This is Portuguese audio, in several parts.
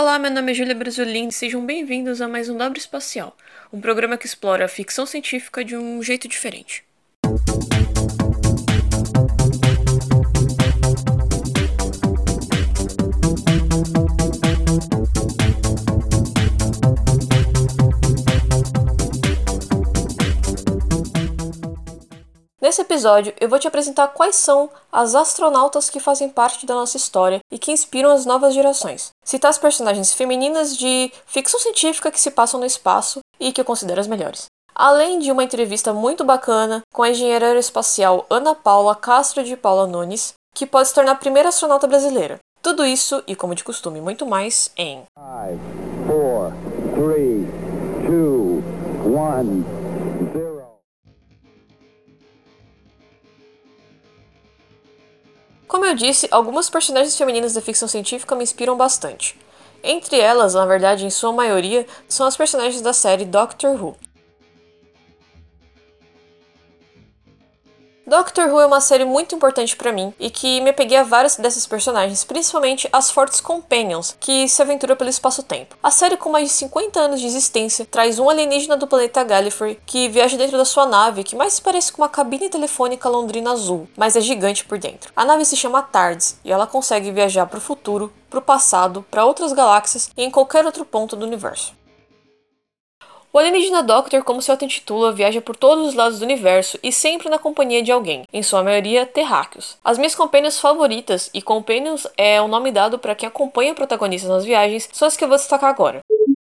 Olá, meu nome é Júlia Brasolin e sejam bem-vindos a mais um Dobro Espacial, um programa que explora a ficção científica de um jeito diferente. Nesse episódio, eu vou te apresentar quais são as astronautas que fazem parte da nossa história e que inspiram as novas gerações. Citar as personagens femininas de ficção científica que se passam no espaço e que eu considero as melhores. Além de uma entrevista muito bacana com a engenheira aeroespacial Ana Paula Castro de Paula Nunes, que pode se tornar a primeira astronauta brasileira. Tudo isso e, como de costume, muito mais em 5, 4, 3, 2, 1. Como eu disse, algumas personagens femininas da ficção científica me inspiram bastante. Entre elas, na verdade, em sua maioria, são as personagens da série Doctor Who. Doctor Who é uma série muito importante para mim e que me apeguei a várias dessas personagens, principalmente as fortes Companions, que se aventuram pelo espaço-tempo. A série, com mais de 50 anos de existência, traz um alienígena do planeta Gallifrey que viaja dentro da sua nave, que mais se parece com uma cabine telefônica londrina azul, mas é gigante por dentro. A nave se chama TARDIS e ela consegue viajar para o futuro, para o passado, para outras galáxias e em qualquer outro ponto do universo. O alienígena Doctor, como seu intitula, viaja por todos os lados do universo e sempre na companhia de alguém, em sua maioria terráqueos. As minhas companhias favoritas, e companions é o nome dado para quem acompanha o protagonista nas viagens, são as que eu vou destacar agora.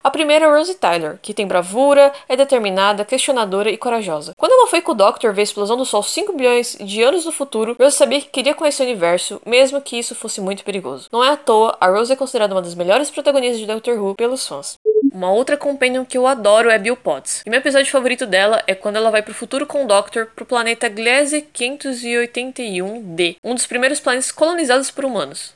A primeira é Rosie Tyler, que tem bravura, é determinada, questionadora e corajosa. Quando ela foi com o Doctor ver a explosão do Sol 5 bilhões de anos no futuro, Rose sabia que queria conhecer o universo, mesmo que isso fosse muito perigoso. Não é à toa, a Rose é considerada uma das melhores protagonistas de Doctor Who pelos fãs. Uma outra companion que eu adoro é Bill Potts. E meu episódio favorito dela é quando ela vai pro futuro com o Doctor pro planeta Gliese 581d, um dos primeiros planetas colonizados por humanos.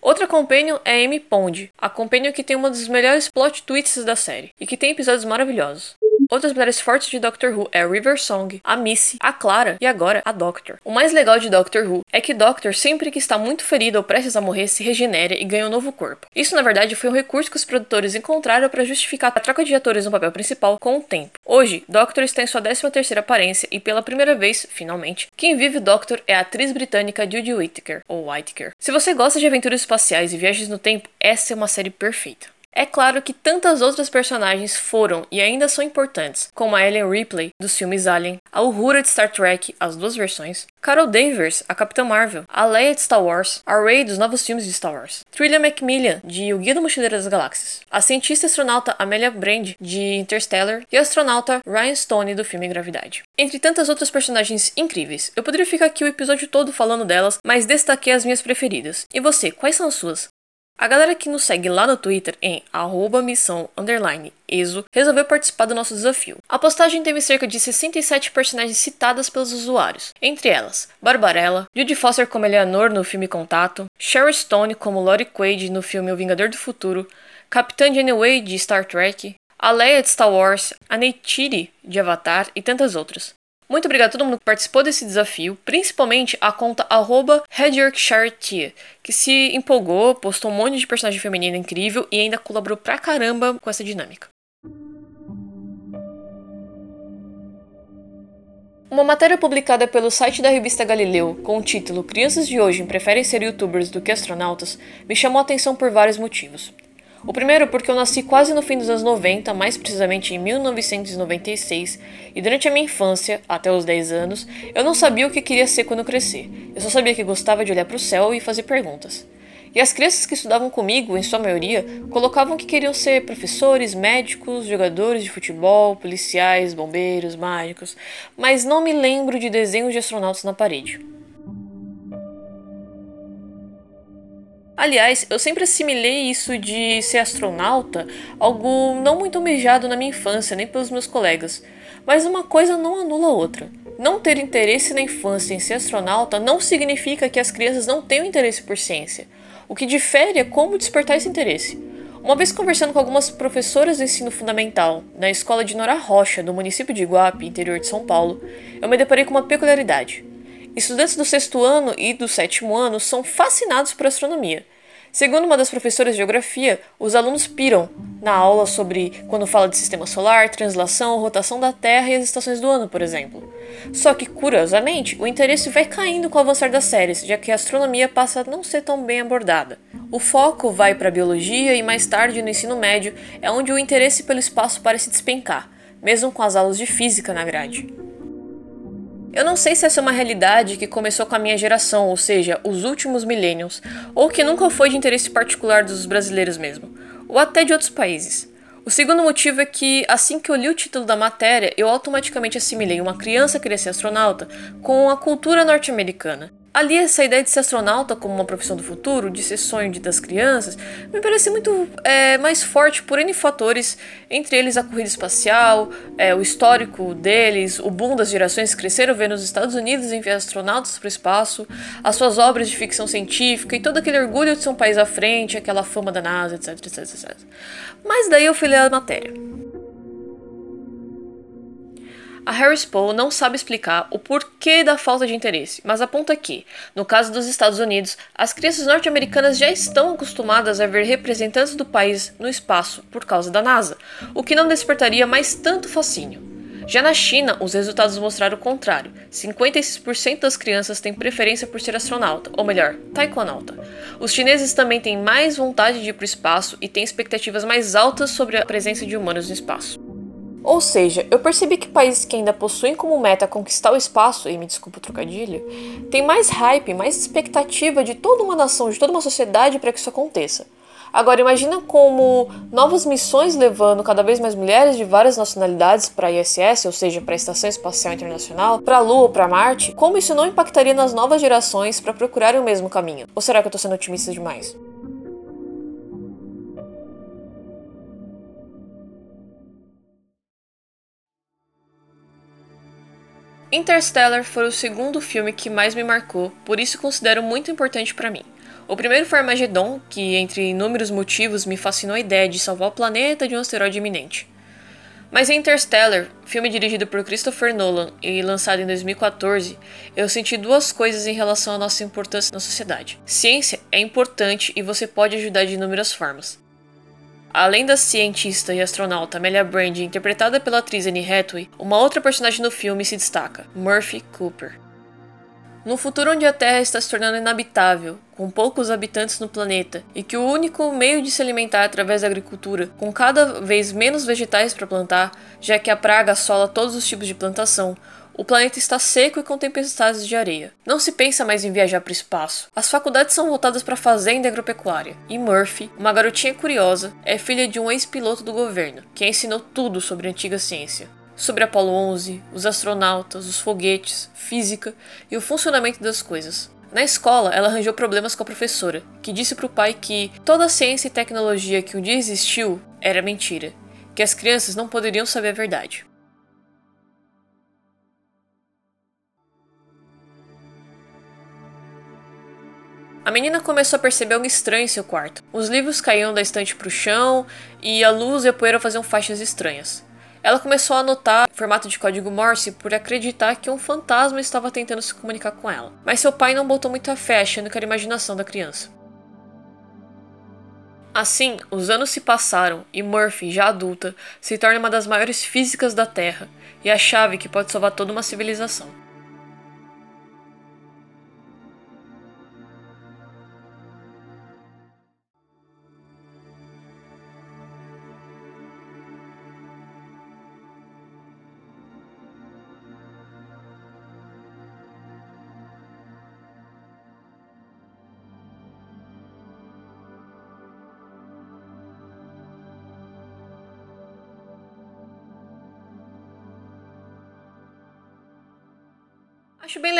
Outra companion é Amy Pond, a companion que tem uma dos melhores plot twists da série e que tem episódios maravilhosos. Outras mulheres fortes de Doctor Who é River Song, a Missy, a Clara e agora a Doctor. O mais legal de Doctor Who é que Doctor, sempre que está muito ferido ou prestes a morrer, se regenera e ganha um novo corpo. Isso, na verdade, foi um recurso que os produtores encontraram para justificar a troca de atores no papel principal com o tempo. Hoje, Doctor está em sua 13ª aparência e pela primeira vez, finalmente, quem vive Doctor é a atriz britânica Judy Whittaker, ou Whittaker. Se você gosta de aventuras espaciais e viagens no tempo, essa é uma série perfeita. É claro que tantas outras personagens foram e ainda são importantes, como a Ellen Ripley, dos filmes Alien, a Uhura de Star Trek, as duas versões, Carol Danvers, a Capitã Marvel, a Leia de Star Wars, a Rey dos novos filmes de Star Wars, Trillia Macmillan, de O Guia do Mochileiro das Galáxias, a cientista astronauta Amelia Brand, de Interstellar, e o astronauta Ryan Stone, do filme Gravidade. Entre tantas outras personagens incríveis, eu poderia ficar aqui o episódio todo falando delas, mas destaquei as minhas preferidas. E você, quais são as suas? A galera que nos segue lá no Twitter em missão ESO resolveu participar do nosso desafio. A postagem teve cerca de 67 personagens citadas pelos usuários, entre elas Barbarella, Judy Foster como Eleanor no filme Contato, Sherry Stone como Lori Quaid no filme O Vingador do Futuro, Capitã Janeway de Star Trek, a Leia de Star Wars, a Neytiri de Avatar e tantas outras. Muito obrigado a todo mundo que participou desse desafio, principalmente a conta arroba que se empolgou, postou um monte de personagem feminina incrível e ainda colaborou pra caramba com essa dinâmica. Uma matéria publicada pelo site da revista Galileu, com o título Crianças de hoje preferem ser youtubers do que astronautas, me chamou a atenção por vários motivos. O primeiro porque eu nasci quase no fim dos anos 90, mais precisamente em 1996, e durante a minha infância, até os 10 anos, eu não sabia o que queria ser quando crescer. Eu só sabia que gostava de olhar para o céu e fazer perguntas. E as crianças que estudavam comigo, em sua maioria, colocavam que queriam ser professores, médicos, jogadores de futebol, policiais, bombeiros, mágicos, mas não me lembro de desenhos de astronautas na parede. Aliás, eu sempre assimilei isso de ser astronauta algo não muito almejado na minha infância, nem pelos meus colegas. Mas uma coisa não anula a outra. Não ter interesse na infância em ser astronauta não significa que as crianças não tenham interesse por ciência. O que difere é como despertar esse interesse. Uma vez conversando com algumas professoras do ensino fundamental na escola de Nora Rocha, do município de Iguape, interior de São Paulo, eu me deparei com uma peculiaridade. Estudantes do sexto ano e do sétimo ano são fascinados por astronomia. Segundo uma das professoras de geografia, os alunos piram na aula sobre quando fala de sistema solar, translação, rotação da Terra e as estações do ano, por exemplo. Só que, curiosamente, o interesse vai caindo com o avançar das séries, já que a astronomia passa a não ser tão bem abordada. O foco vai para a biologia e mais tarde no ensino médio é onde o interesse pelo espaço parece despencar, mesmo com as aulas de física na grade. Eu não sei se essa é uma realidade que começou com a minha geração, ou seja, os últimos millennials, ou que nunca foi de interesse particular dos brasileiros mesmo, ou até de outros países. O segundo motivo é que, assim que eu li o título da matéria, eu automaticamente assimilei uma criança querer ser astronauta com a cultura norte-americana. Ali, essa ideia de ser astronauta como uma profissão do futuro, de ser sonho de das crianças, me parece muito é, mais forte por N fatores, entre eles a corrida espacial, é, o histórico deles, o boom das gerações que cresceram vendo os Estados Unidos enviar astronautas para o espaço, as suas obras de ficção científica e todo aquele orgulho de ser um país à frente, aquela fama da NASA, etc, etc, etc. Mas daí eu fui ler a matéria. A Harris Poll não sabe explicar o porquê da falta de interesse, mas aponta que, no caso dos Estados Unidos, as crianças norte-americanas já estão acostumadas a ver representantes do país no espaço por causa da NASA, o que não despertaria mais tanto fascínio. Já na China, os resultados mostraram o contrário. 56% das crianças têm preferência por ser astronauta, ou melhor, taekwonauta. Os chineses também têm mais vontade de ir para o espaço e têm expectativas mais altas sobre a presença de humanos no espaço. Ou seja, eu percebi que países que ainda possuem como meta conquistar o espaço, e me desculpa o trocadilho, têm mais hype, mais expectativa de toda uma nação, de toda uma sociedade para que isso aconteça. Agora imagina como novas missões levando cada vez mais mulheres de várias nacionalidades para a ISS, ou seja, para a Estação Espacial Internacional, para a Lua ou para Marte, como isso não impactaria nas novas gerações para procurarem o mesmo caminho? Ou será que eu estou sendo otimista demais? Interstellar foi o segundo filme que mais me marcou, por isso considero muito importante para mim. O primeiro foi Armageddon, que entre inúmeros motivos me fascinou a ideia de salvar o planeta de um asteroide iminente. Mas em Interstellar, filme dirigido por Christopher Nolan e lançado em 2014, eu senti duas coisas em relação à nossa importância na sociedade. Ciência é importante e você pode ajudar de inúmeras formas. Além da cientista e astronauta Amelia Brand, interpretada pela atriz Anne Hathaway, uma outra personagem no filme se destaca, Murphy Cooper. No futuro onde a Terra está se tornando inabitável, com poucos habitantes no planeta, e que o único meio de se alimentar é através da agricultura, com cada vez menos vegetais para plantar, já que a praga assola todos os tipos de plantação, o planeta está seco e com tempestades de areia. Não se pensa mais em viajar para o espaço. As faculdades são voltadas para fazenda e agropecuária. E Murphy, uma garotinha curiosa, é filha de um ex-piloto do governo, que ensinou tudo sobre a antiga ciência. Sobre Apolo 11, os astronautas, os foguetes, física e o funcionamento das coisas. Na escola, ela arranjou problemas com a professora, que disse para o pai que toda a ciência e tecnologia que um dia existiu era mentira, que as crianças não poderiam saber a verdade. A menina começou a perceber algo estranho em seu quarto. Os livros caíam da estante para o chão e a luz e a poeira faziam faixas estranhas. Ela começou a anotar formato de código Morse por acreditar que um fantasma estava tentando se comunicar com ela. Mas seu pai não botou muita fé, achando que era imaginação da criança. Assim, os anos se passaram e Murphy, já adulta, se torna uma das maiores físicas da Terra e a chave que pode salvar toda uma civilização.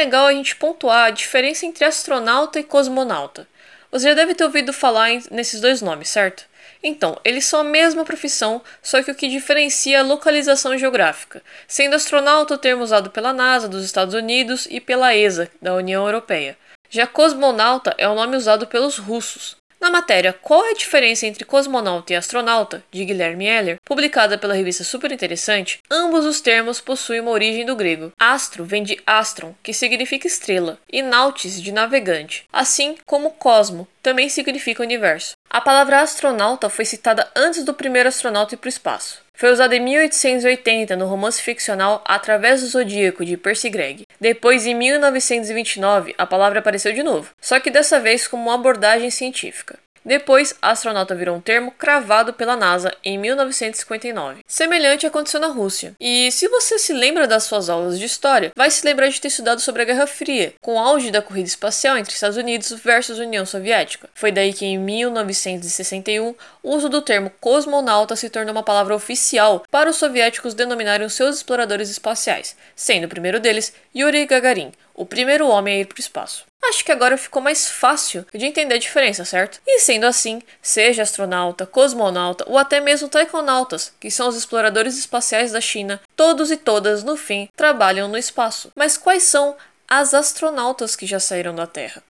Legal a gente pontuar a diferença entre astronauta e cosmonauta. Você já deve ter ouvido falar nesses dois nomes, certo? Então, eles são a mesma profissão, só que o que diferencia é a localização geográfica, sendo astronauta o termo usado pela NASA dos Estados Unidos e pela ESA da União Europeia. Já cosmonauta é o nome usado pelos russos. Na matéria Qual é a diferença entre cosmonauta e astronauta, de Guilherme Heller, publicada pela revista Super Interessante, ambos os termos possuem uma origem do grego. Astro vem de astron, que significa estrela, e nautis, de navegante, assim como cosmo, também significa universo. A palavra astronauta foi citada antes do primeiro astronauta ir para o espaço. Foi usada em 1880 no romance ficcional Através do Zodíaco de Percy Gregg. Depois, em 1929, a palavra apareceu de novo, só que dessa vez como uma abordagem científica. Depois, astronauta virou um termo cravado pela NASA em 1959. Semelhante aconteceu na Rússia. E se você se lembra das suas aulas de história, vai se lembrar de ter estudado sobre a Guerra Fria, com o auge da corrida espacial entre Estados Unidos versus União Soviética. Foi daí que em 1961, o uso do termo cosmonauta se tornou uma palavra oficial para os soviéticos denominarem os seus exploradores espaciais, sendo o primeiro deles Yuri Gagarin, o primeiro homem a ir para o espaço. Acho que agora ficou mais fácil de entender a diferença, certo? E sendo assim, seja astronauta, cosmonauta ou até mesmo taikonautas, que são os exploradores espaciais da China, todos e todas, no fim, trabalham no espaço. Mas quais são as astronautas que já saíram da Terra?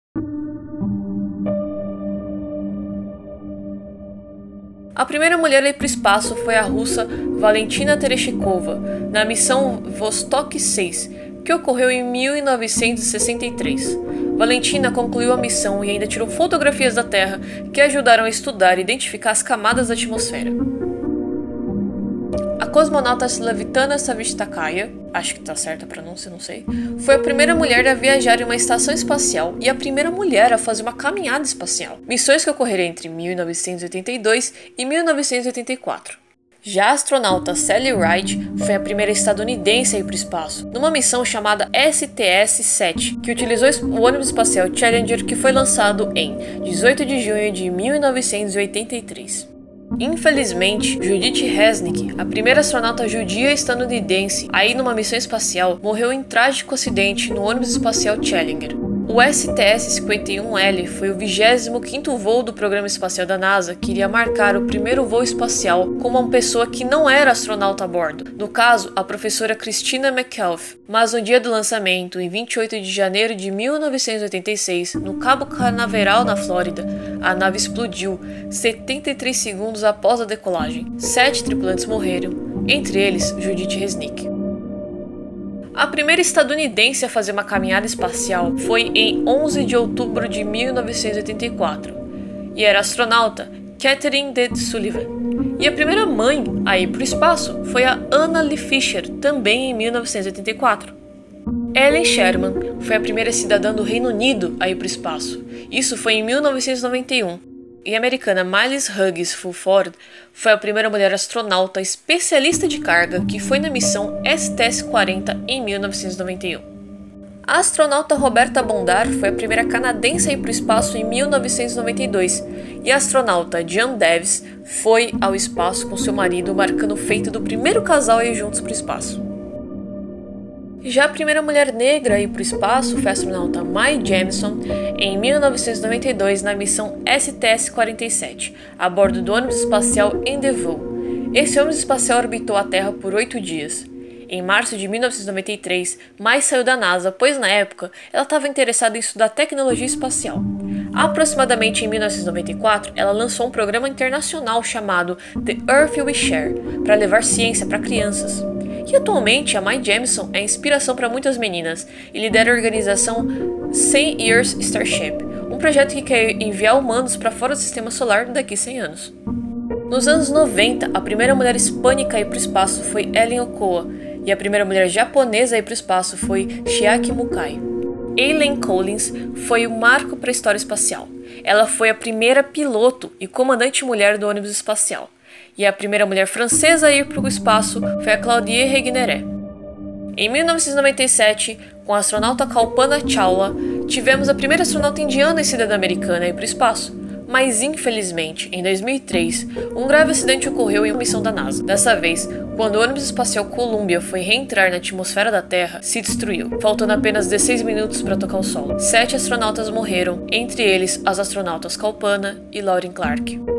A primeira mulher a ir para o espaço foi a russa Valentina Tereshkova, na missão Vostok 6, que ocorreu em 1963. Valentina concluiu a missão e ainda tirou fotografias da Terra que ajudaram a estudar e identificar as camadas da atmosfera. A cosmonauta Slavitana Savitskaya, acho que está certa a pronúncia, não sei, foi a primeira mulher a viajar em uma estação espacial e a primeira mulher a fazer uma caminhada espacial. Missões que ocorreram entre 1982 e 1984. Já a astronauta Sally Ride foi a primeira estadunidense a ir para o espaço, numa missão chamada STS-7, que utilizou o ônibus espacial Challenger que foi lançado em 18 de junho de 1983. Infelizmente, Judith Resnick, a primeira astronauta judia estadunidense a ir numa missão espacial, morreu em trágico acidente no ônibus espacial Challenger. O STS-51L foi o 25º voo do programa espacial da NASA que iria marcar o primeiro voo espacial com uma pessoa que não era astronauta a bordo, no caso, a professora Christina McKelvey. Mas no dia do lançamento, em 28 de janeiro de 1986, no Cabo Canaveral, na Flórida, a nave explodiu 73 segundos após a decolagem. Sete tripulantes morreram, entre eles Judith Resnick. A primeira estadunidense a fazer uma caminhada espacial foi em 11 de outubro de 1984 e era a astronauta Catherine D. Sullivan. E a primeira mãe a ir para o espaço foi a Anna Lee Fisher, também em 1984. Ellen Sherman foi a primeira cidadã do Reino Unido a ir para o espaço. Isso foi em 1991 e a americana Miles Hughes Fulford foi a primeira mulher astronauta especialista de carga que foi na missão STS-40 em 1991. A astronauta Roberta Bondar foi a primeira canadense a ir para o espaço em 1992 e a astronauta Jan Davis foi ao espaço com seu marido, marcando o feito do primeiro casal a ir juntos para o espaço. Já a primeira mulher negra a ir para o espaço foi a astronauta Mae Jemison em 1992 na missão STS-47, a bordo do ônibus espacial Endeavour. Esse ônibus espacial orbitou a Terra por oito dias. Em março de 1993, Mai saiu da NASA, pois na época ela estava interessada em estudar tecnologia espacial. Aproximadamente em 1994, ela lançou um programa internacional chamado The Earth We Share para levar ciência para crianças. E atualmente a Mai Jamison é inspiração para muitas meninas e lidera a organização 100 Years Starship, um projeto que quer enviar humanos para fora do sistema solar daqui a 100 anos. Nos anos 90, a primeira mulher hispânica a ir para o espaço foi Ellen Okoa, e a primeira mulher japonesa a ir para o espaço foi Chiaki Mukai. Aileen Collins foi o marco para a história espacial. Ela foi a primeira piloto e comandante mulher do ônibus espacial e a primeira mulher francesa a ir para o espaço foi a Claudie Regneré. Em 1997, com a astronauta Kalpana Chawla, tivemos a primeira astronauta indiana e cidadã americana a ir para o espaço. Mas infelizmente, em 2003, um grave acidente ocorreu em uma missão da NASA. Dessa vez, quando o ônibus espacial Columbia foi reentrar na atmosfera da Terra, se destruiu, faltando apenas 16 minutos para tocar o solo. Sete astronautas morreram, entre eles as astronautas Kalpana e Lauren Clark.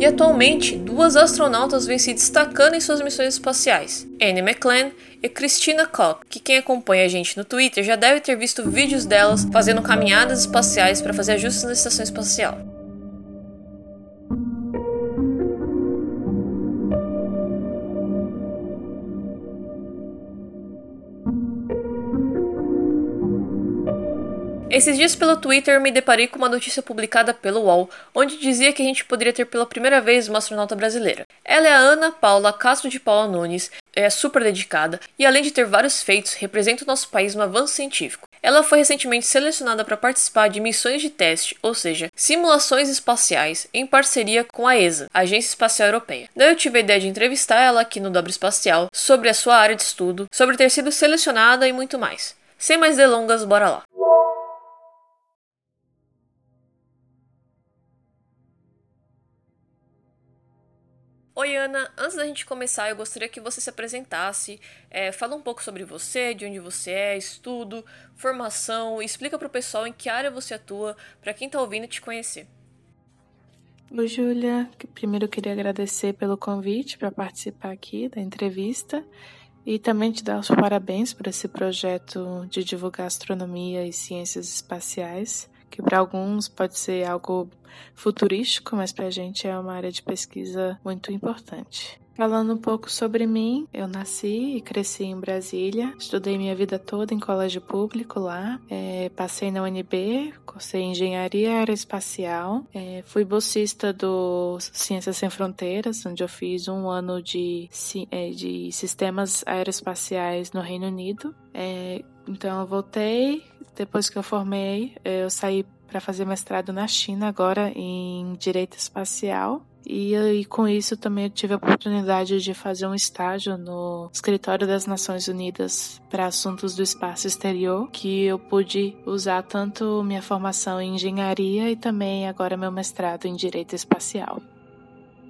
E atualmente, duas astronautas vêm se destacando em suas missões espaciais: Anne McClan e Christina Koch, que quem acompanha a gente no Twitter já deve ter visto vídeos delas fazendo caminhadas espaciais para fazer ajustes na estação espacial. Esses dias pelo Twitter me deparei com uma notícia publicada pelo UOL, onde dizia que a gente poderia ter pela primeira vez uma astronauta brasileira. Ela é a Ana Paula Castro de Paula Nunes, é super dedicada e além de ter vários feitos, representa o nosso país no avanço científico. Ela foi recentemente selecionada para participar de missões de teste, ou seja, simulações espaciais, em parceria com a ESA, Agência Espacial Europeia. Daí eu tive a ideia de entrevistar ela aqui no Dobro Espacial sobre a sua área de estudo, sobre ter sido selecionada e muito mais. Sem mais delongas, bora lá. Oi, Ana. Antes da gente começar, eu gostaria que você se apresentasse, é, fala um pouco sobre você, de onde você é, estudo, formação, e explica para o pessoal em que área você atua, para quem está ouvindo te conhecer. Oi, Júlia. Primeiro eu queria agradecer pelo convite para participar aqui da entrevista e também te dar os parabéns por esse projeto de divulgar astronomia e ciências espaciais que para alguns pode ser algo futurístico, mas para a gente é uma área de pesquisa muito importante. Falando um pouco sobre mim, eu nasci e cresci em Brasília, estudei minha vida toda em colégio público lá, é, passei na UNB, cursei engenharia aeroespacial, é, fui bolsista do Ciências Sem Fronteiras, onde eu fiz um ano de, é, de sistemas aeroespaciais no Reino Unido. É, então eu voltei, depois que eu formei, eu saí para fazer mestrado na China agora em direito espacial. E, e, com isso também eu tive a oportunidade de fazer um estágio no Escritório das Nações Unidas para Assuntos do Espaço Exterior, que eu pude usar tanto minha formação em engenharia e também agora meu mestrado em direito espacial.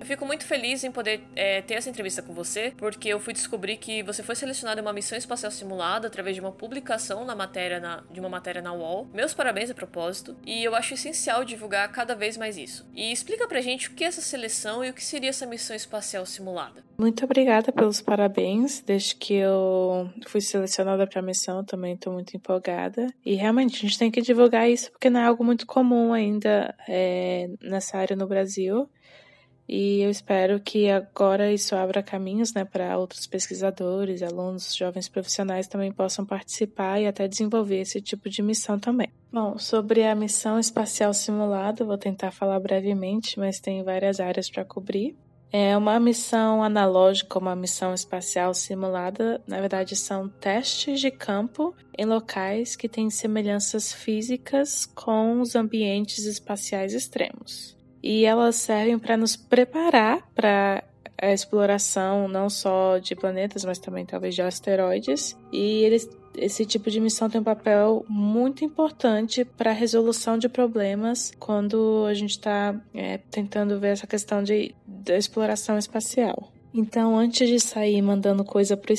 Eu fico muito feliz em poder é, ter essa entrevista com você, porque eu fui descobrir que você foi selecionado em uma missão espacial simulada através de uma publicação na matéria na, de uma matéria na UOL. Meus parabéns a propósito, e eu acho essencial divulgar cada vez mais isso. E explica pra gente o que é essa seleção e o que seria essa missão espacial simulada. Muito obrigada pelos parabéns. Desde que eu fui selecionada para a missão, também estou muito empolgada. E realmente a gente tem que divulgar isso porque não é algo muito comum ainda é, nessa área no Brasil. E eu espero que agora isso abra caminhos né, para outros pesquisadores, alunos, jovens profissionais também possam participar e até desenvolver esse tipo de missão também. Bom, sobre a missão espacial simulada, vou tentar falar brevemente, mas tem várias áreas para cobrir. É uma missão analógica, uma missão espacial simulada, na verdade são testes de campo em locais que têm semelhanças físicas com os ambientes espaciais extremos e elas servem para nos preparar para a exploração não só de planetas, mas também talvez de asteroides. E eles, esse tipo de missão tem um papel muito importante para a resolução de problemas quando a gente está é, tentando ver essa questão de, da exploração espacial. Então, antes de sair mandando coisa para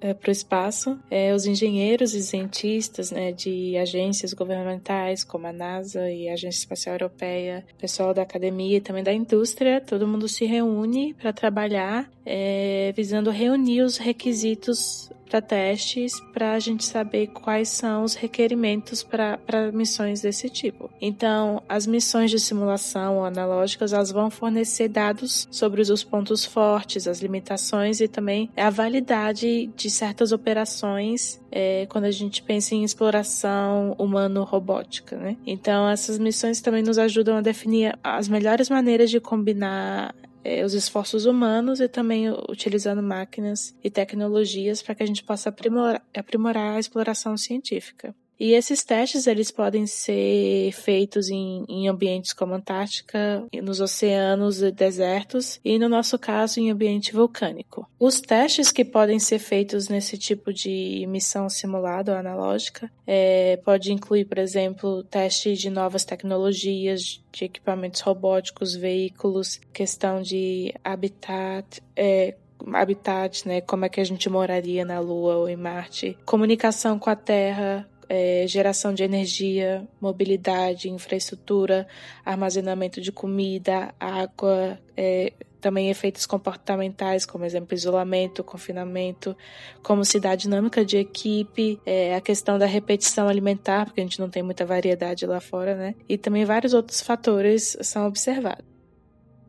é, o espaço, é, os engenheiros e cientistas né, de agências governamentais, como a NASA e a Agência Espacial Europeia, pessoal da academia e também da indústria, todo mundo se reúne para trabalhar é, visando reunir os requisitos para testes para a gente saber quais são os requerimentos para missões desse tipo. Então, as missões de simulação analógicas elas vão fornecer dados sobre os pontos fortes, as limitações e também a validade de certas operações é, quando a gente pensa em exploração humano-robótica. Né? Então, essas missões também nos ajudam a definir as melhores maneiras de combinar é, os esforços humanos e também utilizando máquinas e tecnologias para que a gente possa aprimorar, aprimorar a exploração científica. E esses testes eles podem ser feitos em, em, ambientes como Antártica, nos oceanos e desertos, e no nosso caso em ambiente vulcânico. Os testes que podem ser feitos nesse tipo de missão simulada ou analógica é, pode incluir, por exemplo, testes de novas tecnologias, de equipamentos robóticos, veículos, questão de habitat, é, habitat, né? Como é que a gente moraria na Lua ou em Marte, comunicação com a Terra, é, geração de energia, mobilidade, infraestrutura, armazenamento de comida, água, é, também efeitos comportamentais, como exemplo, isolamento, confinamento, como se dá a dinâmica de equipe, é, a questão da repetição alimentar, porque a gente não tem muita variedade lá fora, né? E também vários outros fatores são observados.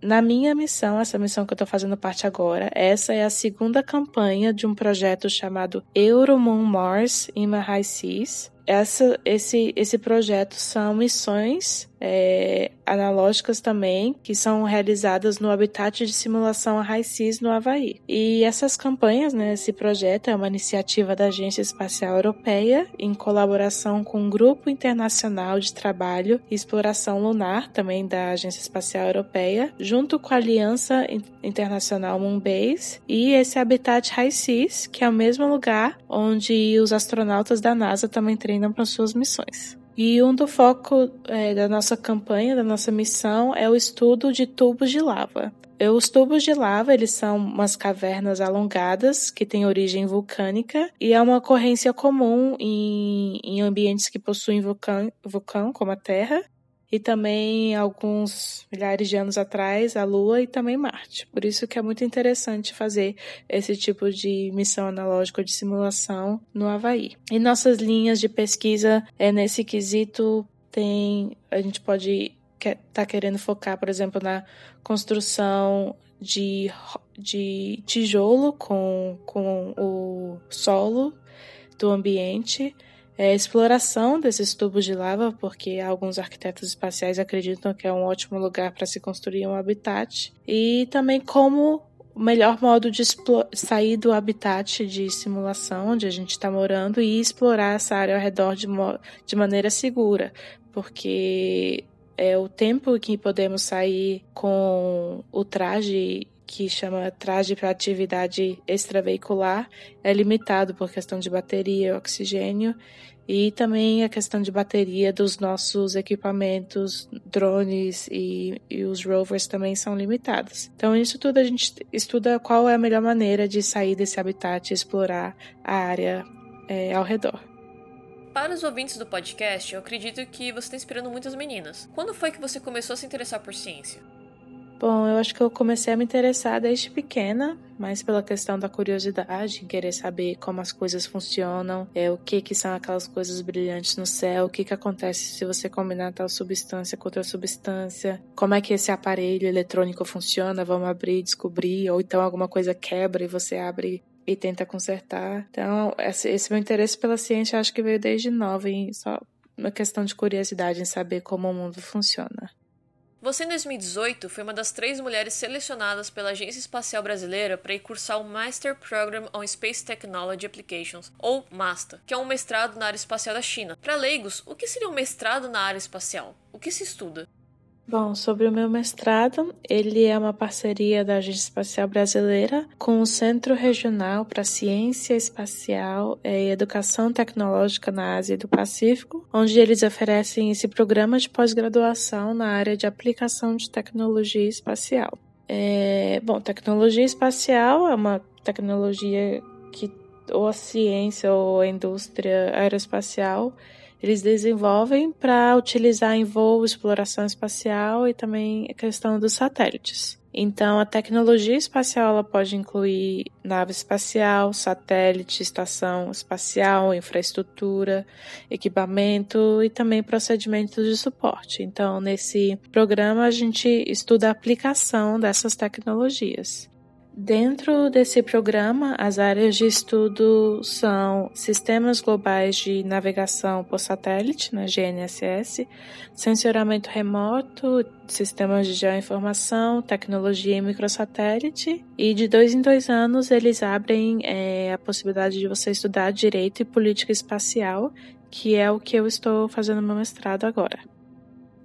Na minha missão, essa missão que eu estou fazendo parte agora, essa é a segunda campanha de um projeto chamado Euromoon Mars in My High Seas. Essa, esse, esse projeto são missões é, analógicas também, que são realizadas no habitat de simulação Seas no Havaí. E essas campanhas, né, esse projeto é uma iniciativa da Agência Espacial Europeia, em colaboração com um grupo internacional de trabalho e exploração lunar, também da Agência Espacial Europeia, junto com a Aliança Internacional Moonbase e esse habitat Seas, que é o mesmo lugar onde os astronautas da NASA também treinam para suas missões. E um do foco é, da nossa campanha, da nossa missão, é o estudo de tubos de lava. Os tubos de lava, eles são umas cavernas alongadas que têm origem vulcânica e é uma ocorrência comum em, em ambientes que possuem vulcão, vulcão, como a Terra, e também alguns milhares de anos atrás a Lua e também Marte. Por isso que é muito interessante fazer esse tipo de missão analógica de simulação no Havaí. E nossas linhas de pesquisa é nesse quesito tem a gente pode tá querendo focar, por exemplo, na construção de, de tijolo com, com o solo do ambiente é, exploração desses tubos de lava, porque alguns arquitetos espaciais acreditam que é um ótimo lugar para se construir um habitat, e também como o melhor modo de sair do habitat de simulação onde a gente está morando e explorar essa área ao redor de, de maneira segura, porque é o tempo que podemos sair com o traje que chama traje para atividade extraveicular, é limitado por questão de bateria e oxigênio, e também a questão de bateria dos nossos equipamentos, drones e, e os rovers também são limitados. Então, isso tudo a gente estuda qual é a melhor maneira de sair desse habitat e explorar a área é, ao redor. Para os ouvintes do podcast, eu acredito que você está inspirando muitas meninas. Quando foi que você começou a se interessar por ciência? Bom, eu acho que eu comecei a me interessar desde pequena, mais pela questão da curiosidade, querer saber como as coisas funcionam, é o que que são aquelas coisas brilhantes no céu, o que que acontece se você combinar tal substância com outra substância, como é que esse aparelho eletrônico funciona, vamos abrir e descobrir, ou então alguma coisa quebra e você abre e tenta consertar. Então, esse meu interesse pela ciência acho que veio desde nova, em só uma questão de curiosidade em saber como o mundo funciona. Você, em 2018, foi uma das três mulheres selecionadas pela Agência Espacial Brasileira para ir cursar o Master Program on Space Technology Applications, ou MASTA, que é um mestrado na área espacial da China. Para leigos, o que seria um mestrado na área espacial? O que se estuda? Bom, sobre o meu mestrado, ele é uma parceria da Agência Espacial Brasileira com o Centro Regional para Ciência Espacial e Educação Tecnológica na Ásia e do Pacífico, onde eles oferecem esse programa de pós-graduação na área de aplicação de tecnologia espacial. É, bom, tecnologia espacial é uma tecnologia que ou a ciência ou a indústria aeroespacial eles desenvolvem para utilizar em voo, exploração espacial e também a questão dos satélites. Então, a tecnologia espacial ela pode incluir nave espacial, satélite, estação espacial, infraestrutura, equipamento e também procedimentos de suporte. Então, nesse programa, a gente estuda a aplicação dessas tecnologias. Dentro desse programa, as áreas de estudo são sistemas globais de navegação por satélite, na GNSS, sensoramento remoto, sistemas de geoinformação, tecnologia em microsatélite, e de dois em dois anos eles abrem é, a possibilidade de você estudar direito e política espacial, que é o que eu estou fazendo meu mestrado agora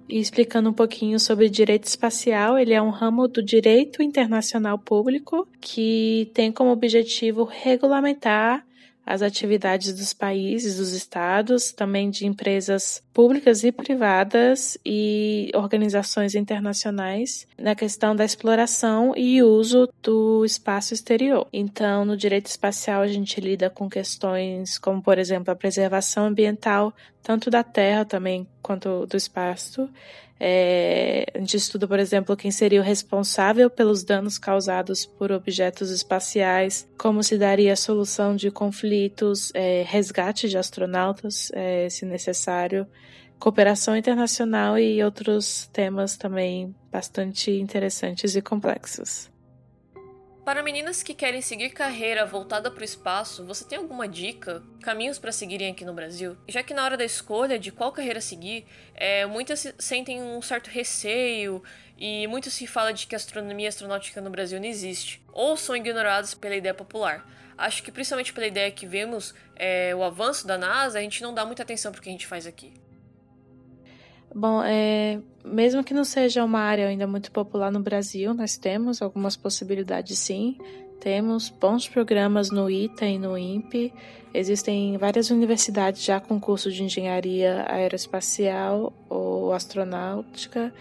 e explicando um pouquinho sobre direito espacial. Ele é um ramo do direito internacional público que tem como objetivo regulamentar as atividades dos países, dos estados, também de empresas públicas e privadas e organizações internacionais na questão da exploração e uso do espaço exterior. Então, no direito espacial, a gente lida com questões como, por exemplo, a preservação ambiental, tanto da Terra também quanto do espaço, é, a gente estuda, por exemplo, quem seria o responsável pelos danos causados por objetos espaciais, como se daria a solução de conflitos, é, resgate de astronautas, é, se necessário, cooperação internacional e outros temas também bastante interessantes e complexos. Para meninas que querem seguir carreira voltada para o espaço, você tem alguma dica, caminhos para seguirem aqui no Brasil? Já que na hora da escolha de qual carreira seguir, é, muitas sentem um certo receio e muito se fala de que a astronomia astronáutica no Brasil não existe, ou são ignorados pela ideia popular. Acho que principalmente pela ideia que vemos é, o avanço da NASA, a gente não dá muita atenção para o que a gente faz aqui. Bom, é, mesmo que não seja uma área ainda muito popular no Brasil, nós temos algumas possibilidades sim. Temos bons programas no ITA e no INPE. Existem várias universidades já com curso de engenharia aeroespacial ou astronáutica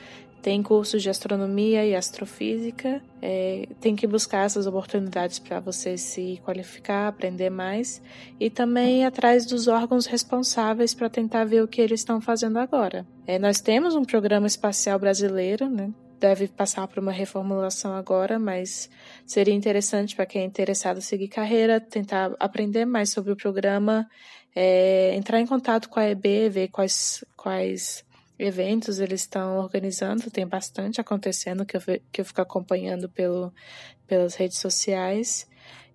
tem cursos de astronomia e astrofísica. É, tem que buscar essas oportunidades para você se qualificar, aprender mais e também ir atrás dos órgãos responsáveis para tentar ver o que eles estão fazendo agora. É, nós temos um programa espacial brasileiro, né? Deve passar por uma reformulação agora, mas seria interessante para quem é interessado seguir carreira, tentar aprender mais sobre o programa, é, entrar em contato com a EB, ver quais, quais eventos eles estão organizando, tem bastante acontecendo que eu, que eu fico acompanhando pelo, pelas redes sociais.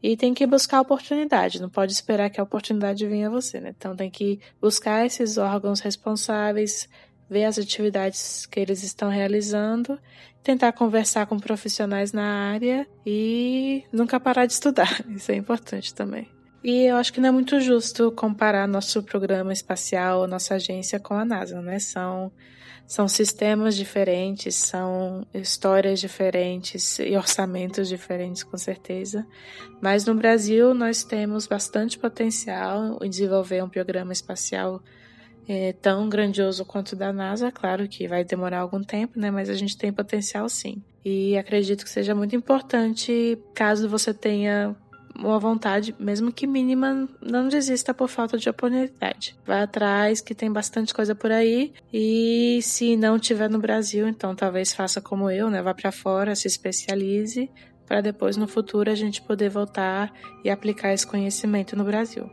E tem que buscar oportunidade, não pode esperar que a oportunidade venha a você, né? Então tem que buscar esses órgãos responsáveis, ver as atividades que eles estão realizando, tentar conversar com profissionais na área e nunca parar de estudar. Isso é importante também. E eu acho que não é muito justo comparar nosso programa espacial, nossa agência com a NASA, né? São, são sistemas diferentes, são histórias diferentes e orçamentos diferentes, com certeza. Mas no Brasil nós temos bastante potencial em desenvolver um programa espacial é, tão grandioso quanto o da NASA. Claro que vai demorar algum tempo, né? Mas a gente tem potencial sim. E acredito que seja muito importante, caso você tenha uma vontade, mesmo que mínima, não desista por falta de oportunidade. Vá atrás, que tem bastante coisa por aí. E se não tiver no Brasil, então talvez faça como eu, né? Vá para fora, se especialize, para depois no futuro a gente poder voltar e aplicar esse conhecimento no Brasil.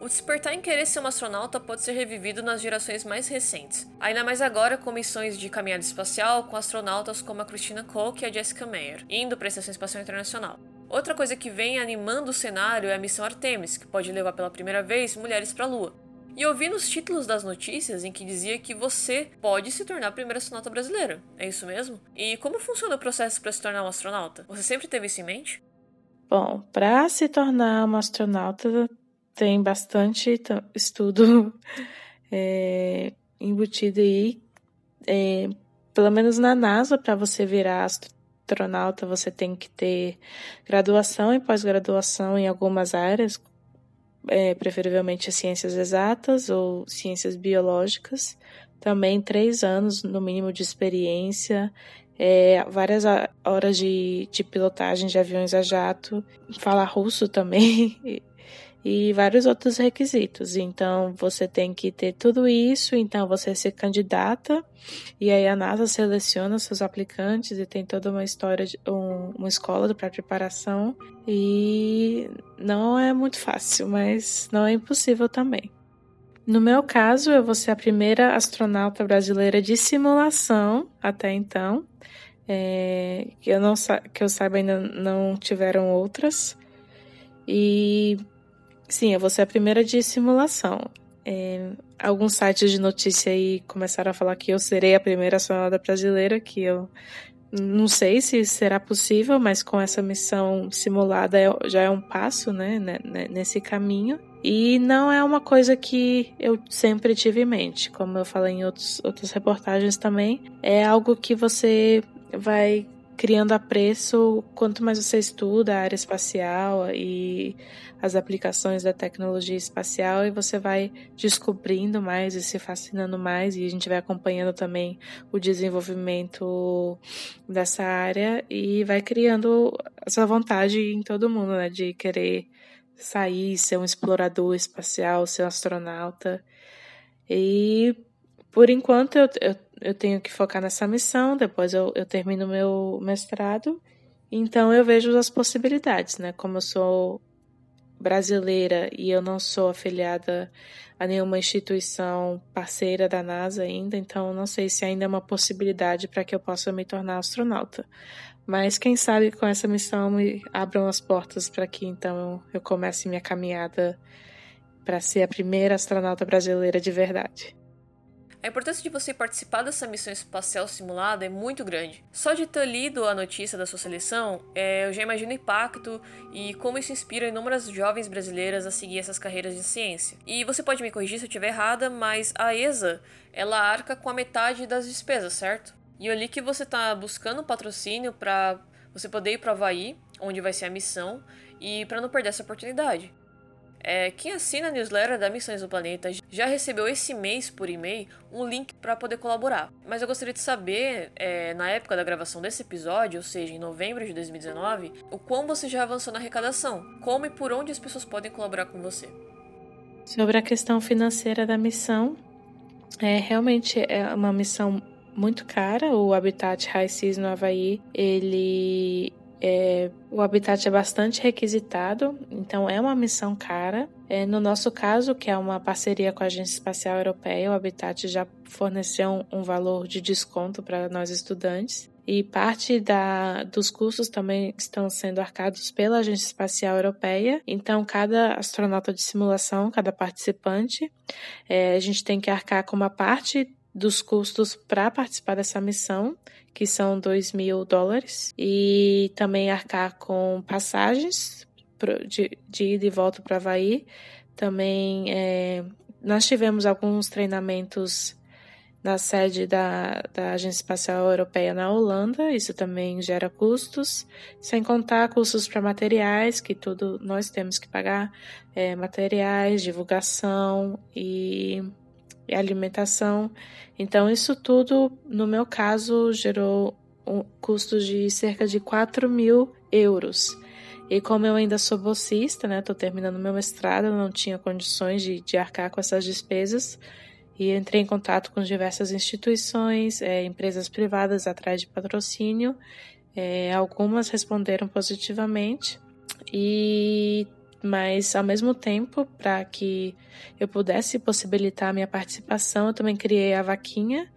O despertar em querer ser um astronauta pode ser revivido nas gerações mais recentes, ainda mais agora com missões de caminhada espacial com astronautas como a Christina Koch e a Jessica Meyer, indo para a Estação Espacial Internacional. Outra coisa que vem animando o cenário é a missão Artemis, que pode levar pela primeira vez mulheres para a Lua. E eu vi nos títulos das notícias em que dizia que você pode se tornar a primeira astronauta brasileira. É isso mesmo? E como funciona o processo para se tornar um astronauta? Você sempre teve isso em mente? Bom, para se tornar uma astronauta tem bastante estudo é, embutido aí. É, pelo menos na NASA, para você virar astronauta astronauta, você tem que ter graduação e pós-graduação em algumas áreas, é, preferivelmente ciências exatas ou ciências biológicas. Também três anos, no mínimo, de experiência, é, várias horas de, de pilotagem de aviões a jato, falar russo também, e vários outros requisitos. Então, você tem que ter tudo isso, então você se candidata e aí a NASA seleciona seus aplicantes e tem toda uma história, de, um, uma escola para preparação e não é muito fácil, mas não é impossível também. No meu caso, eu vou ser a primeira astronauta brasileira de simulação até então. É, que, eu não, que eu saiba ainda não tiveram outras. E Sim, eu vou ser a primeira de simulação. É, alguns sites de notícia aí começaram a falar que eu serei a primeira astronauta brasileira, que eu não sei se será possível, mas com essa missão simulada é, já é um passo, né, né, né, nesse caminho. E não é uma coisa que eu sempre tive em mente, como eu falei em outros, outras reportagens também. É algo que você vai criando apreço quanto mais você estuda a área espacial e as aplicações da tecnologia espacial e você vai descobrindo mais e se fascinando mais e a gente vai acompanhando também o desenvolvimento dessa área e vai criando essa vontade em todo mundo, né, de querer sair, ser um explorador espacial, ser um astronauta. E por enquanto eu, eu, eu tenho que focar nessa missão, depois eu, eu termino meu mestrado. Então eu vejo as possibilidades, né? Como eu sou brasileira e eu não sou afiliada a nenhuma instituição parceira da NASA ainda, então não sei se ainda é uma possibilidade para que eu possa me tornar astronauta. Mas quem sabe com essa missão me abram as portas para que então eu comece minha caminhada para ser a primeira astronauta brasileira de verdade. A importância de você participar dessa missão espacial simulada é muito grande. Só de ter lido a notícia da sua seleção, é, eu já imagino o impacto e como isso inspira inúmeras jovens brasileiras a seguir essas carreiras de ciência. E você pode me corrigir se eu estiver errada, mas a ESA, ela arca com a metade das despesas, certo? E eu li que você está buscando patrocínio para você poder ir para Havaí, onde vai ser a missão, e para não perder essa oportunidade. É, quem assina a newsletter da Missões do Planeta já recebeu esse mês por e-mail um link para poder colaborar. Mas eu gostaria de saber, é, na época da gravação desse episódio, ou seja, em novembro de 2019, o quão você já avançou na arrecadação, como e por onde as pessoas podem colaborar com você. Sobre a questão financeira da missão, é realmente é uma missão muito cara. O Habitat High Seas no Havaí, ele é, o habitat é bastante requisitado, então é uma missão cara. É, no nosso caso, que é uma parceria com a Agência Espacial Europeia, o Habitat já forneceu um, um valor de desconto para nós estudantes. E parte da, dos custos também estão sendo arcados pela Agência Espacial Europeia. Então, cada astronauta de simulação, cada participante, é, a gente tem que arcar com uma parte dos custos para participar dessa missão, que são 2 mil dólares, e também arcar com passagens de, de ida e volta para Havaí. Também é, nós tivemos alguns treinamentos na sede da, da Agência Espacial Europeia na Holanda, isso também gera custos, sem contar custos para materiais, que tudo nós temos que pagar, é, materiais, divulgação e e alimentação. Então, isso tudo, no meu caso, gerou um custo de cerca de 4 mil euros. E como eu ainda sou bolsista, né, estou terminando meu mestrado, não tinha condições de, de arcar com essas despesas e entrei em contato com diversas instituições, é, empresas privadas atrás de patrocínio. É, algumas responderam positivamente e mas ao mesmo tempo, para que eu pudesse possibilitar a minha participação, eu também criei a vaquinha,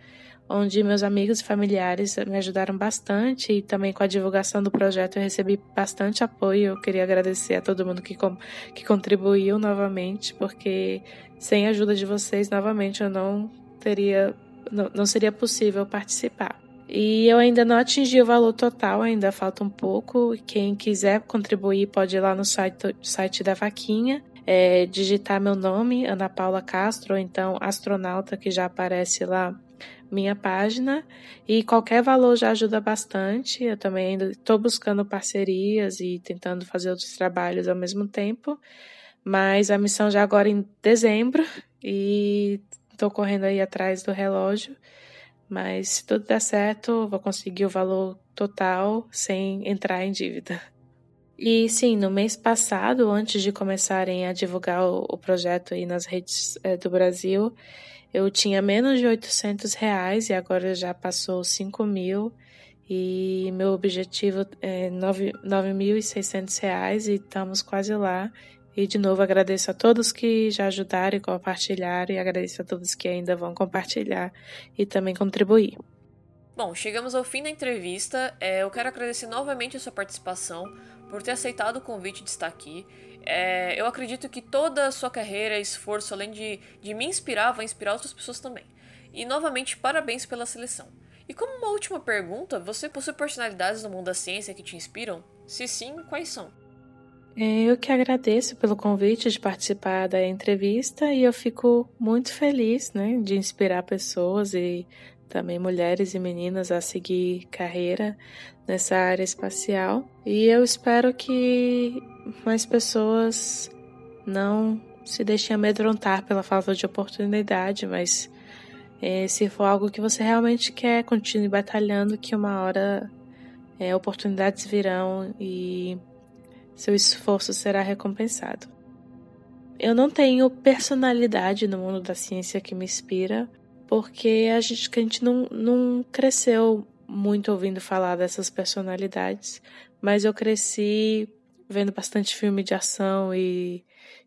onde meus amigos e familiares me ajudaram bastante e também com a divulgação do projeto eu recebi bastante apoio. Eu queria agradecer a todo mundo que, que contribuiu novamente, porque sem a ajuda de vocês, novamente, eu não teria, não, não seria possível participar. E eu ainda não atingi o valor total, ainda falta um pouco. Quem quiser contribuir pode ir lá no site, site da Vaquinha, é, digitar meu nome, Ana Paula Castro, ou então astronauta, que já aparece lá minha página. E qualquer valor já ajuda bastante. Eu também estou buscando parcerias e tentando fazer outros trabalhos ao mesmo tempo. Mas a missão já agora em dezembro e estou correndo aí atrás do relógio. Mas se tudo der certo, vou conseguir o valor total sem entrar em dívida. E sim, no mês passado, antes de começarem a divulgar o, projeto aí nas redes é, do Brasil, eu tinha menos de 800 reais e agora já passou 5 mil. E meu objetivo é 9.600 reais e estamos quase lá. E de novo agradeço a todos que já ajudaram e compartilharam, e agradeço a todos que ainda vão compartilhar e também contribuir. Bom, chegamos ao fim da entrevista. É, eu quero agradecer novamente a sua participação, por ter aceitado o convite de estar aqui. É, eu acredito que toda a sua carreira e esforço, além de, de me inspirar, vai inspirar outras pessoas também. E novamente, parabéns pela seleção. E como uma última pergunta, você possui personalidades no mundo da ciência que te inspiram? Se sim, quais são? É, eu que agradeço pelo convite de participar da entrevista e eu fico muito feliz né, de inspirar pessoas e também mulheres e meninas a seguir carreira nessa área espacial. E eu espero que mais pessoas não se deixem amedrontar pela falta de oportunidade, mas é, se for algo que você realmente quer, continue batalhando, que uma hora é, oportunidades virão e seu esforço será recompensado. Eu não tenho personalidade no mundo da ciência que me inspira, porque a gente, a gente não, não cresceu muito ouvindo falar dessas personalidades, mas eu cresci vendo bastante filme de ação e,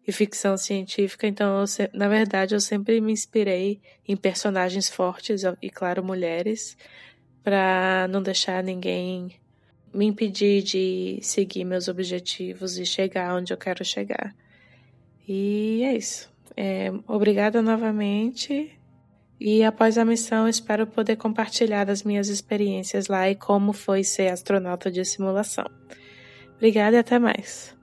e ficção científica, então, eu, na verdade, eu sempre me inspirei em personagens fortes e, claro, mulheres, para não deixar ninguém me impedir de seguir meus objetivos e chegar onde eu quero chegar. E é isso. É, obrigada novamente. E após a missão, espero poder compartilhar as minhas experiências lá e como foi ser astronauta de simulação. Obrigada e até mais.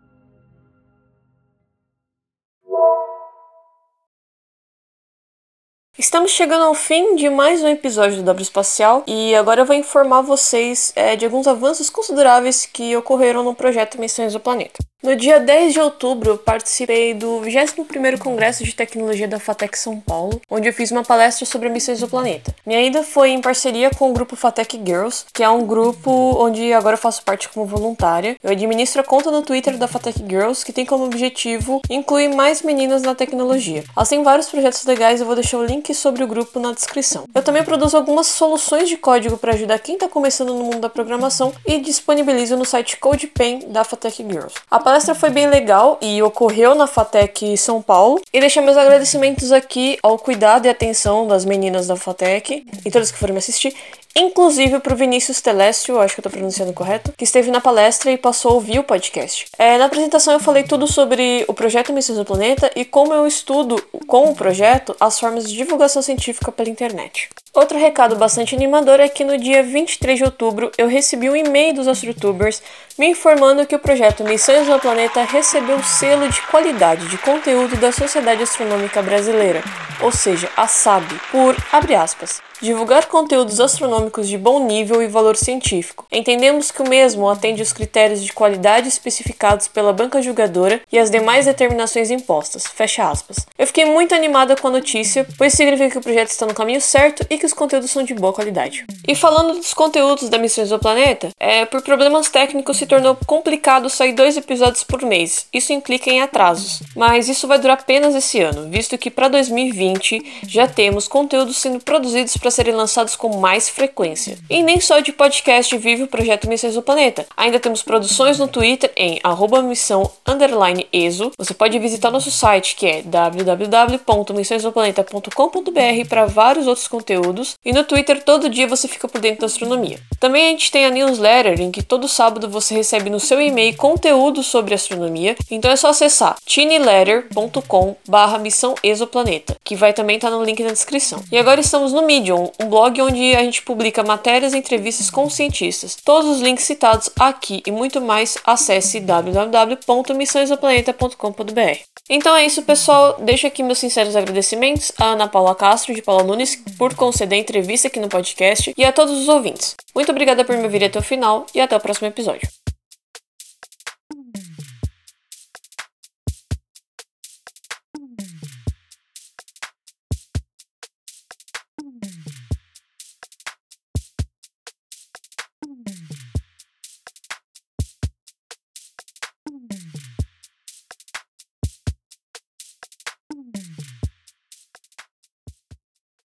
Estamos chegando ao fim de mais um episódio do W Espacial e agora eu vou informar vocês é, de alguns avanços consideráveis que ocorreram no projeto Missões do Planeta. No dia 10 de outubro, participei do 21º Congresso de Tecnologia da FATEC São Paulo, onde eu fiz uma palestra sobre missões do planeta. Minha ida foi em parceria com o grupo FATEC Girls, que é um grupo onde agora eu faço parte como voluntária. Eu administro a conta no Twitter da FATEC Girls, que tem como objetivo incluir mais meninas na tecnologia. Têm vários projetos legais, eu vou deixar o link sobre o grupo na descrição. Eu também produzo algumas soluções de código para ajudar quem está começando no mundo da programação e disponibilizo no site CodePen da FATEC Girls. A palestra foi bem legal e ocorreu na FATEC São Paulo. E deixar meus agradecimentos aqui ao cuidado e atenção das meninas da FATEC e todas que foram me assistir. Inclusive pro Vinícius Telestio, acho que eu tô pronunciando correto, que esteve na palestra e passou a ouvir o podcast. É, na apresentação eu falei tudo sobre o projeto Missões do Planeta e como eu estudo com o projeto as formas de divulgação científica pela internet. Outro recado bastante animador é que no dia 23 de outubro eu recebi um e-mail dos AstroTubers me informando que o projeto Missões ao Planeta recebeu o selo de qualidade de conteúdo da Sociedade Astronômica Brasileira, ou seja, a SAB, por, abre aspas, divulgar conteúdos astronômicos de bom nível e valor científico. Entendemos que o mesmo atende os critérios de qualidade especificados pela banca julgadora e as demais determinações impostas. Fecha aspas. Eu fiquei muito animada com a notícia, pois significa que o projeto está no caminho certo e que os conteúdos são de boa qualidade. E falando dos conteúdos da Missões do Planeta, é, por problemas técnicos se tornou complicado sair dois episódios por mês. Isso implica em atrasos, mas isso vai durar apenas esse ano, visto que para 2020 já temos conteúdos sendo produzidos para serem lançados com mais frequência. E nem só de podcast vive o projeto Missões do Planeta. Ainda temos produções no Twitter em missão exo. Você pode visitar nosso site que é www.missõesdoplaneta.com.br para vários outros conteúdos. E no Twitter todo dia você fica por dentro da astronomia. Também a gente tem a newsletter em que todo sábado você recebe no seu e-mail conteúdo sobre astronomia. Então é só acessar tinyletter.com/missão exoplaneta, que vai também estar tá no link na descrição. E agora estamos no Medium Um blog onde a gente publica matérias e entrevistas com cientistas. Todos os links citados aqui e muito mais, acesse www.missõesdoplaneta.com.br. Então é isso, pessoal. Deixo aqui meus sinceros agradecimentos à Ana Paula Castro, de Paula Nunes, por conceder a entrevista aqui no podcast e a todos os ouvintes. Muito obrigada por me ouvir até o final e até o próximo episódio.